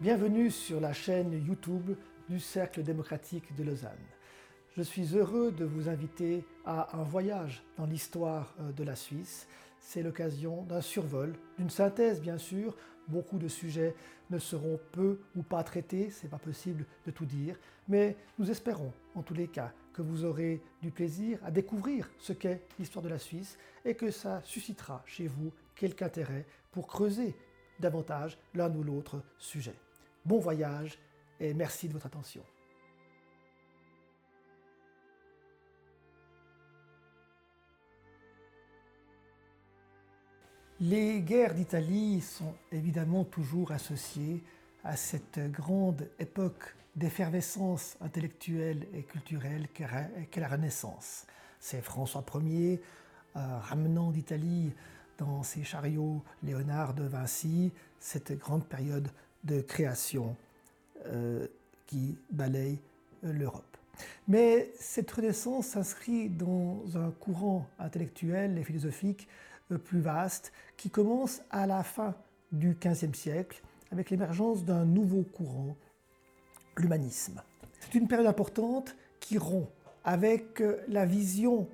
Bienvenue sur la chaîne YouTube du Cercle démocratique de Lausanne. Je suis heureux de vous inviter à un voyage dans l'histoire euh, de la Suisse. C'est l'occasion d'un survol, d'une synthèse bien sûr. Beaucoup de sujets ne seront peu ou pas traités, c'est pas possible de tout dire, mais nous espérons en tous les cas que vous aurez du plaisir à découvrir ce qu'est l'histoire de la Suisse et que ça suscitera chez vous quelque intérêt pour creuser davantage l'un ou l'autre sujet. Bon voyage et merci de votre attention. Les guerres d'Italie sont évidemment toujours associées à cette grande époque d'effervescence intellectuelle et culturelle qu'est la Renaissance. C'est François Ier euh, ramenant d'Italie dans ses chariots Léonard de Vinci, cette grande période de création euh, qui balaye euh, l'Europe. Mais cette renaissance s'inscrit dans un courant intellectuel et philosophique euh, plus vaste qui commence à la fin du XVe siècle avec l'émergence d'un nouveau courant, l'humanisme. C'est une période importante qui rompt avec la vision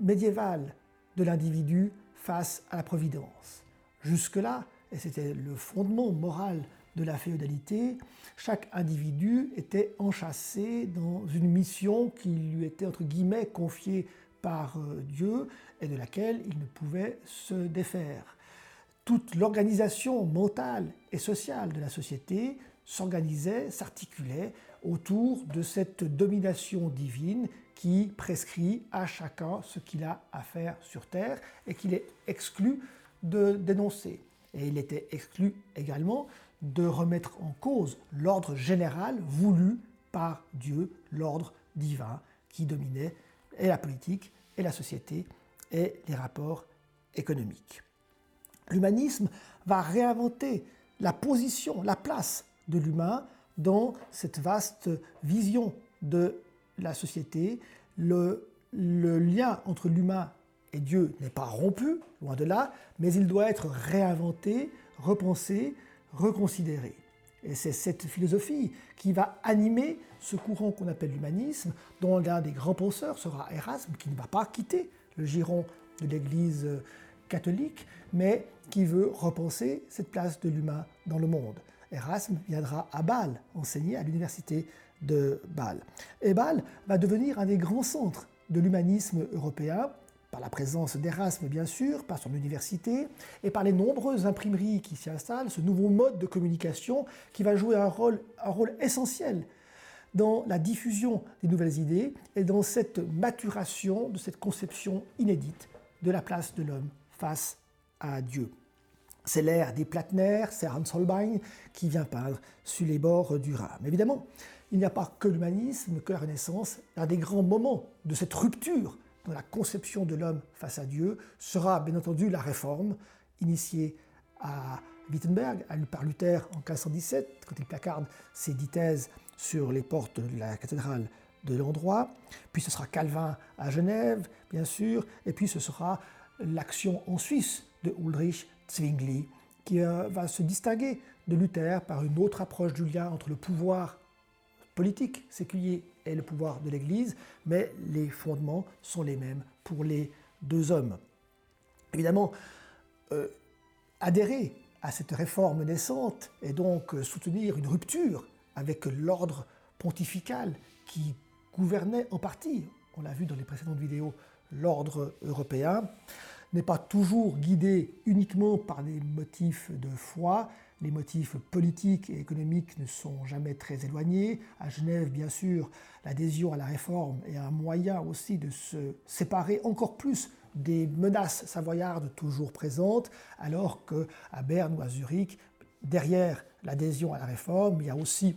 médiévale de l'individu face à la Providence. Jusque-là, et c'était le fondement moral de la féodalité, chaque individu était enchâssé dans une mission qui lui était entre guillemets confiée par euh, Dieu et de laquelle il ne pouvait se défaire. Toute l'organisation mentale et sociale de la société s'organisait, s'articulait autour de cette domination divine qui prescrit à chacun ce qu'il a à faire sur Terre et qu'il est exclu de dénoncer. Et il était exclu également de remettre en cause l'ordre général voulu par Dieu, l'ordre divin qui dominait et la politique et la société et les rapports économiques. L'humanisme va réinventer la position, la place de l'humain dans cette vaste vision de la société. Le, lien entre l'humain et Dieu n'est pas rompu, loin de là, mais il doit être réinventé, repensé, reconsidéré. Et c'est cette philosophie qui va animer ce courant qu'on appelle l'humanisme, dont l'un des grands penseurs sera Erasme, qui ne va pas quitter le giron de l'Église catholique, mais qui veut repenser cette place de l'humain dans le monde. Erasme viendra à Bâle, enseigner à l'université de Bâle. Et Bâle va devenir un des grands centres de l'humanisme européen, par la présence d'Erasme bien sûr, par son université, et par les nombreuses imprimeries qui s'y installent, ce nouveau mode de communication qui va jouer un rôle, essentiel dans la diffusion des nouvelles idées et dans cette maturation de cette conception inédite de la place de l'homme face à Dieu. C'est l'ère des Platner, c'est Hans Holbein qui vient peindre sur les bords du Rhin. Mais évidemment, il n'y a pas que l'humanisme, que la Renaissance. L'un des grands moments de cette rupture dans la conception de l'homme face à Dieu sera bien entendu la réforme initiée à Wittenberg par Luther en 1517, quand il placarde ses dix thèses sur les portes de la cathédrale de l'endroit. Puis ce sera Calvin à Genève, bien sûr, et puis ce sera l'action en Suisse de Ulrich Zwingli, qui euh, va se distinguer de Luther par une autre approche du lien entre le pouvoir politique séculier et le pouvoir de l'Église, mais les fondements sont les mêmes pour les deux hommes. Évidemment, euh, adhérer à cette réforme naissante et donc soutenir une rupture avec l'ordre pontifical qui gouvernait en partie, on l'a vu dans les précédentes vidéos, l'ordre européen, n'est pas toujours guidé uniquement par des motifs de foi. Les motifs politiques et économiques ne sont jamais très éloignés. À Genève, bien sûr, l'adhésion à la réforme est un moyen aussi de se séparer encore plus des menaces savoyardes toujours présentes, alors qu'à Berne ou à Zurich, derrière l'adhésion à la réforme, il y a aussi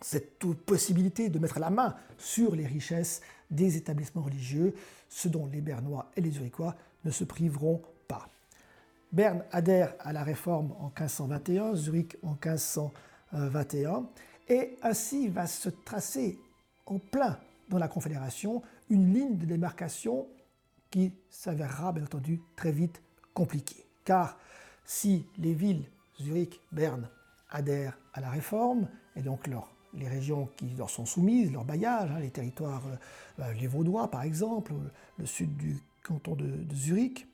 cette possibilité de mettre la main sur les richesses des établissements religieux, ce dont les Bernois et les Zurichois ne se priveront pas. Berne adhère à la réforme en 1521, Zurich en 1521, et ainsi va se tracer en plein dans la Confédération une ligne de démarcation qui s'avérera bien entendu très vite compliquée. Car si les villes Zurich, Berne adhèrent à la réforme, et donc les régions qui leur sont soumises, leur bailliage, hein, les territoires, euh, euh, les Vaudois par exemple, le sud du canton de, Zurich,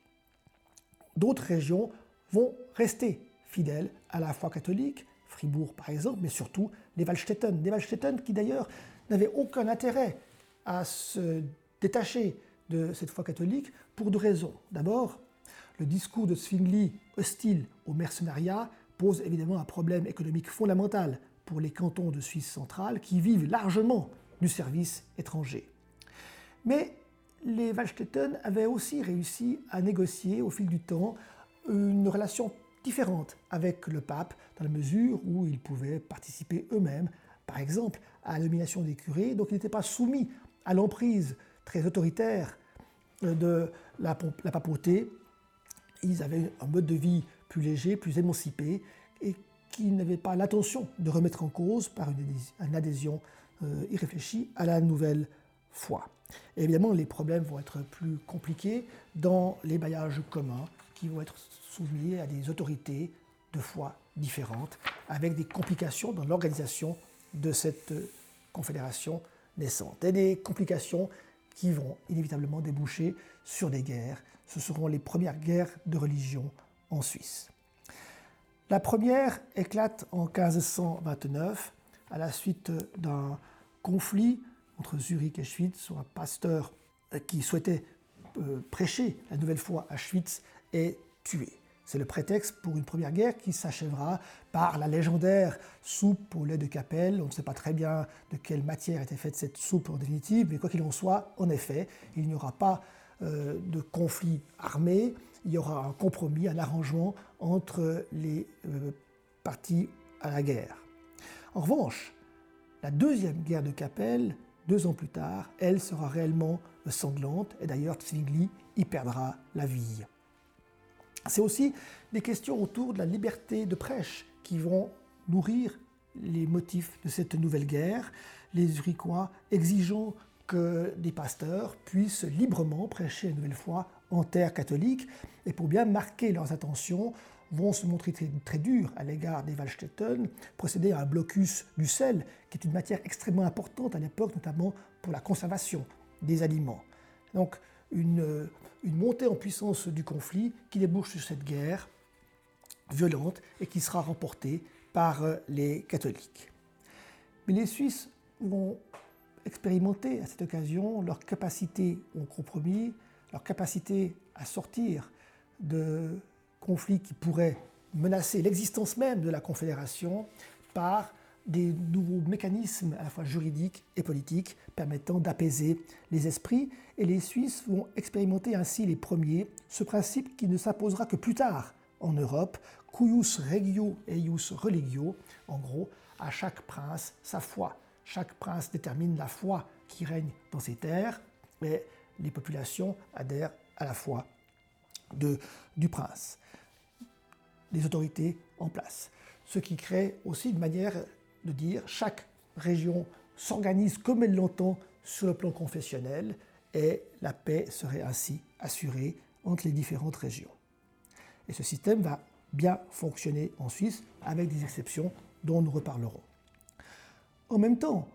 d'autres régions vont rester fidèles à la foi catholique, Fribourg par exemple, mais surtout les Waldstätten. Les Waldstätten qui d'ailleurs n'avaient aucun intérêt à se détacher de cette foi catholique pour deux raisons. D'abord, le discours de Zwingli hostile au mercenariat pose évidemment un problème économique fondamental pour les cantons de Suisse centrale qui vivent largement du service étranger. Mais les Waldstätten avaient aussi réussi à négocier au fil du temps une relation différente avec le pape, dans la mesure où ils pouvaient participer eux-mêmes, par exemple, à la nomination des curés, donc ils n'étaient pas soumis à l'emprise très autoritaire de la, papauté. Ils avaient un mode de vie plus léger, plus émancipé, et qui n'avaient pas l'intention de remettre en cause par une adhésion euh, irréfléchie à la nouvelle foi. évidemment, les problèmes vont être plus compliqués dans les bailliages communs qui vont être soumis à des autorités de foi différentes, avec des complications dans l'organisation de cette confédération naissante. Et des complications qui vont inévitablement déboucher sur des guerres. Ce seront les premières guerres de religion en Suisse. La première éclate en 1529 à la suite d'un conflit entre Zurich et Schwyz sur un pasteur qui souhaitait euh, prêcher la nouvelle foi à Schwyz est tué. C'est le prétexte pour une première guerre qui s'achèvera par la légendaire soupe au lait de Capelle. On ne sait pas très bien de quelle matière était faite cette soupe en définitive, mais quoi qu'il en soit, en effet, il n'y aura pas euh, de conflit armé, il y aura un compromis, un arrangement entre les euh, parties à la guerre. En revanche, la deuxième guerre de Capelle, deux ans plus tard, elle sera réellement sanglante, et d'ailleurs Zwingli y perdra la vie. C'est aussi des questions autour de la liberté de prêche qui vont nourrir les motifs de cette nouvelle guerre, les Zurichois exigeant que des pasteurs puissent librement prêcher une nouvelle foi en terre catholique, et pour bien marquer leurs intentions, vont se montrer très, durs à l'égard des Waldstätten, procéder à un blocus du sel, qui est une matière extrêmement importante à l'époque, notamment pour la conservation des aliments. Donc une, une montée en puissance du conflit qui débouche sur cette guerre violente et qui sera remportée par euh, les catholiques. Mais les Suisses vont expérimenter à cette occasion leur capacité au compromis, leur capacité à sortir de conflits qui pourraient menacer l'existence même de la Confédération par des nouveaux mécanismes à la fois juridiques et politiques permettant d'apaiser les esprits. Et les Suisses vont expérimenter ainsi les premiers ce principe qui ne s'imposera que plus tard en Europe, cuius regio eius religio, en gros, à chaque prince sa foi. Chaque prince détermine la foi qui règne dans ses terres, et les populations adhèrent à la foi du prince, des autorités en place. Ce qui crée aussi une manière de dire chaque région s'organise comme elle l'entend sur le plan confessionnel et la paix serait ainsi assurée entre les différentes régions. Et ce système va bien fonctionner en Suisse avec des exceptions dont nous reparlerons. En même temps,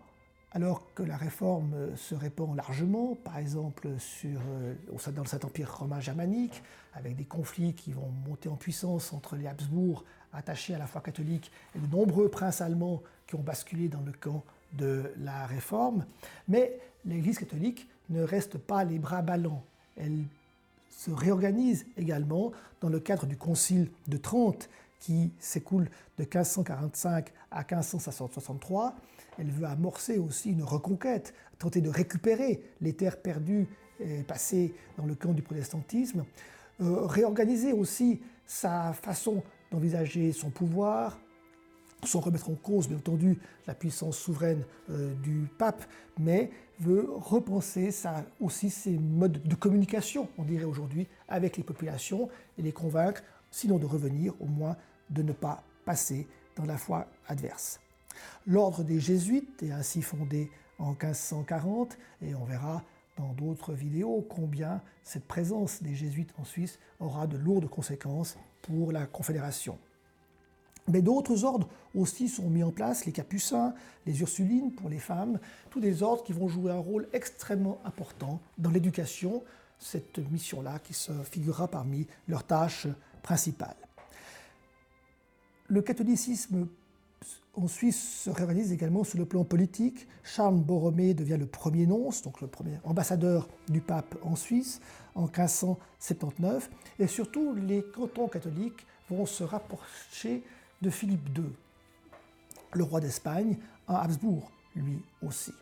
alors que la réforme se répand largement, par exemple euh, dans le Saint-Empire romain germanique, avec des conflits qui vont monter en puissance entre les Habsbourg attachés à la foi catholique et de nombreux princes allemands qui ont basculé dans le camp de la réforme, mais l'Église catholique ne reste pas les bras ballants. Elle se réorganise également dans le cadre du Concile de Trente qui s'écoule de 1545 à 1563. Elle veut amorcer aussi une reconquête, tenter de récupérer les terres perdues et passées dans le camp du protestantisme, euh, réorganiser aussi sa façon d'envisager son pouvoir, sans remettre en cause, bien entendu, la puissance souveraine euh, du pape, mais veut repenser aussi ses modes de communication, on dirait aujourd'hui, avec les populations et les convaincre, sinon de revenir, au moins de ne pas passer dans la foi adverse. L'ordre des jésuites est ainsi fondé en 1540 et on verra dans d'autres vidéos combien cette présence des jésuites en Suisse aura de lourdes conséquences pour la Confédération. Mais d'autres ordres aussi sont mis en place, les capucins, les ursulines pour les femmes, tous des ordres qui vont jouer un rôle extrêmement important dans l'éducation, cette mission-là qui se figurera parmi leurs tâches principales. Le catholicisme en Suisse se réorganise également sur le plan politique. Charles Borromée devient le premier nonce, donc le premier ambassadeur du pape en Suisse en 1579. Et surtout, les cantons catholiques vont se rapprocher de Philippe II, le roi d'Espagne, à Habsbourg, lui aussi.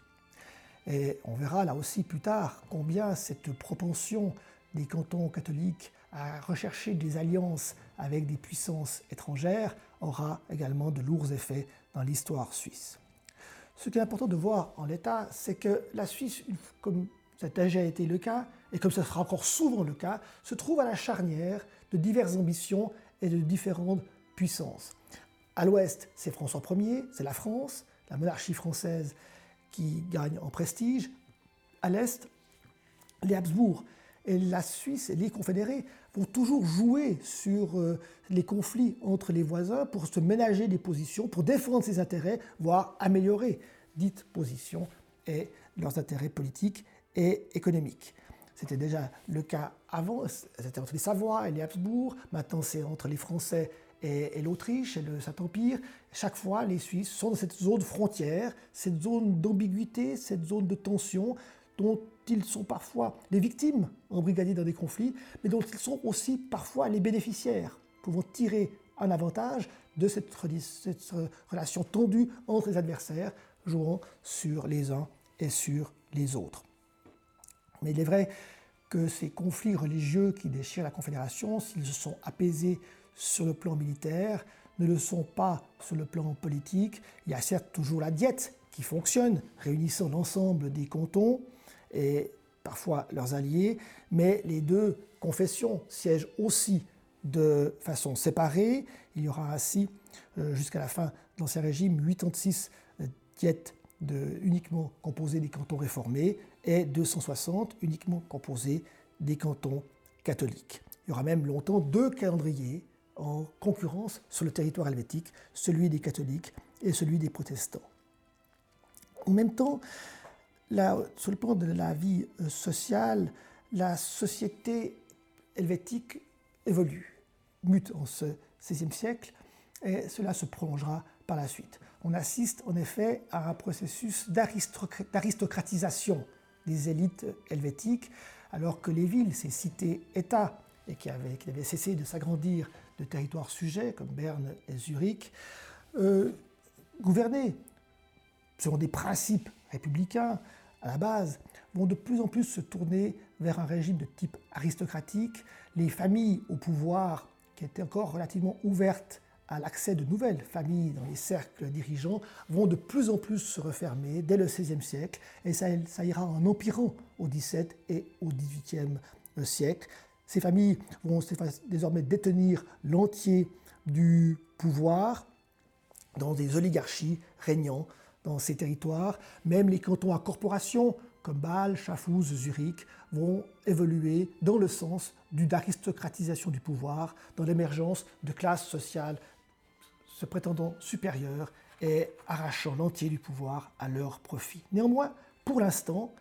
Et on verra là aussi plus tard combien cette propension des cantons catholiques à rechercher des alliances avec des puissances étrangères aura également de lourds effets dans l'histoire suisse. Ce qui est important de voir en l'état, c'est que la Suisse, comme ça a déjà été le cas, et comme ce sera encore souvent le cas, se trouve à la charnière de diverses ambitions et de différentes puissances. À l'ouest, c'est François Ier, c'est la France, la monarchie française qui gagne en prestige. À l'est, les Habsbourg et la Suisse et les confédérés vont toujours jouer sur euh, les conflits entre les voisins pour se ménager des positions, pour défendre ses intérêts, voire améliorer dites positions et leurs intérêts politiques et économiques. C'était déjà le cas avant, c'était entre les Savoie et les Habsbourg, maintenant c'est entre les Français et, l'Autriche et le Saint-Empire. Chaque fois, les Suisses sont dans cette zone frontière, cette zone d'ambiguïté, cette zone de tension dont ils sont parfois les victimes embrigadées dans des conflits, mais dont ils sont aussi parfois les bénéficiaires, pouvant tirer un avantage de cette, cette relation tendue entre les adversaires, jouant sur les uns et sur les autres. Mais il est vrai que ces conflits religieux qui déchirent la Confédération, s'ils se sont apaisés sur le plan militaire, ne le sont pas sur le plan politique. Il y a certes toujours la diète qui fonctionne, réunissant l'ensemble des cantons et parfois leurs alliés, mais les deux confessions siègent aussi de façon séparée. Il y aura ainsi, euh, jusqu'à la fin de l'Ancien Régime, 86 euh, diètes uniquement composées des cantons réformés et 260 uniquement composées des cantons catholiques. Il y aura même longtemps deux calendriers en concurrence sur le territoire helvétique, celui des catholiques et celui des protestants. En même temps, sur le plan de la vie euh, sociale, la société helvétique évolue, mute en ce XVIe siècle, et cela se prolongera par la suite. On assiste en effet à un processus d'aristocratisation des élites helvétiques, alors que les villes, ces cités-États, et qui avaient, cessé de s'agrandir de territoires sujets comme Berne et Zurich, euh, gouvernés selon des principes républicains à la base, vont de plus en plus se tourner vers un régime de type aristocratique. Les familles au pouvoir, qui étaient encore relativement ouvertes à l'accès de nouvelles familles dans les cercles dirigeants, vont de plus en plus se refermer dès le XVIe siècle, et ça, ira en empirant au XVIIe et au XVIIIe siècle. Ces familles vont désormais détenir l'entier du pouvoir dans des oligarchies régnant dans ces territoires. Même les cantons à corporation, comme Bâle, Schaffhouse, Zurich, vont évoluer dans le sens d'une aristocratisation du pouvoir, dans l'émergence de classes sociales se prétendant supérieures et arrachant l'entier du pouvoir à leur profit. Néanmoins, pour l'instant,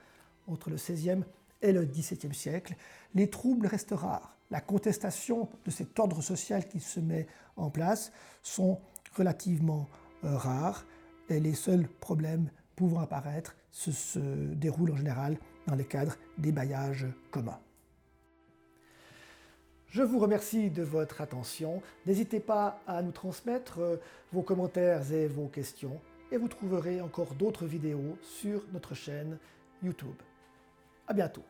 entre le XVIe et le XVIIe siècle, les troubles restent rares. La contestation de cet ordre social qui se met en place sont relativement euh, rares les seuls problèmes pouvant apparaître se, déroulent en général dans les cadres des baillages communs. Je vous remercie de votre attention. N'hésitez pas à nous transmettre euh, vos commentaires et vos questions et vous trouverez encore d'autres vidéos sur notre chaîne YouTube. À bientôt.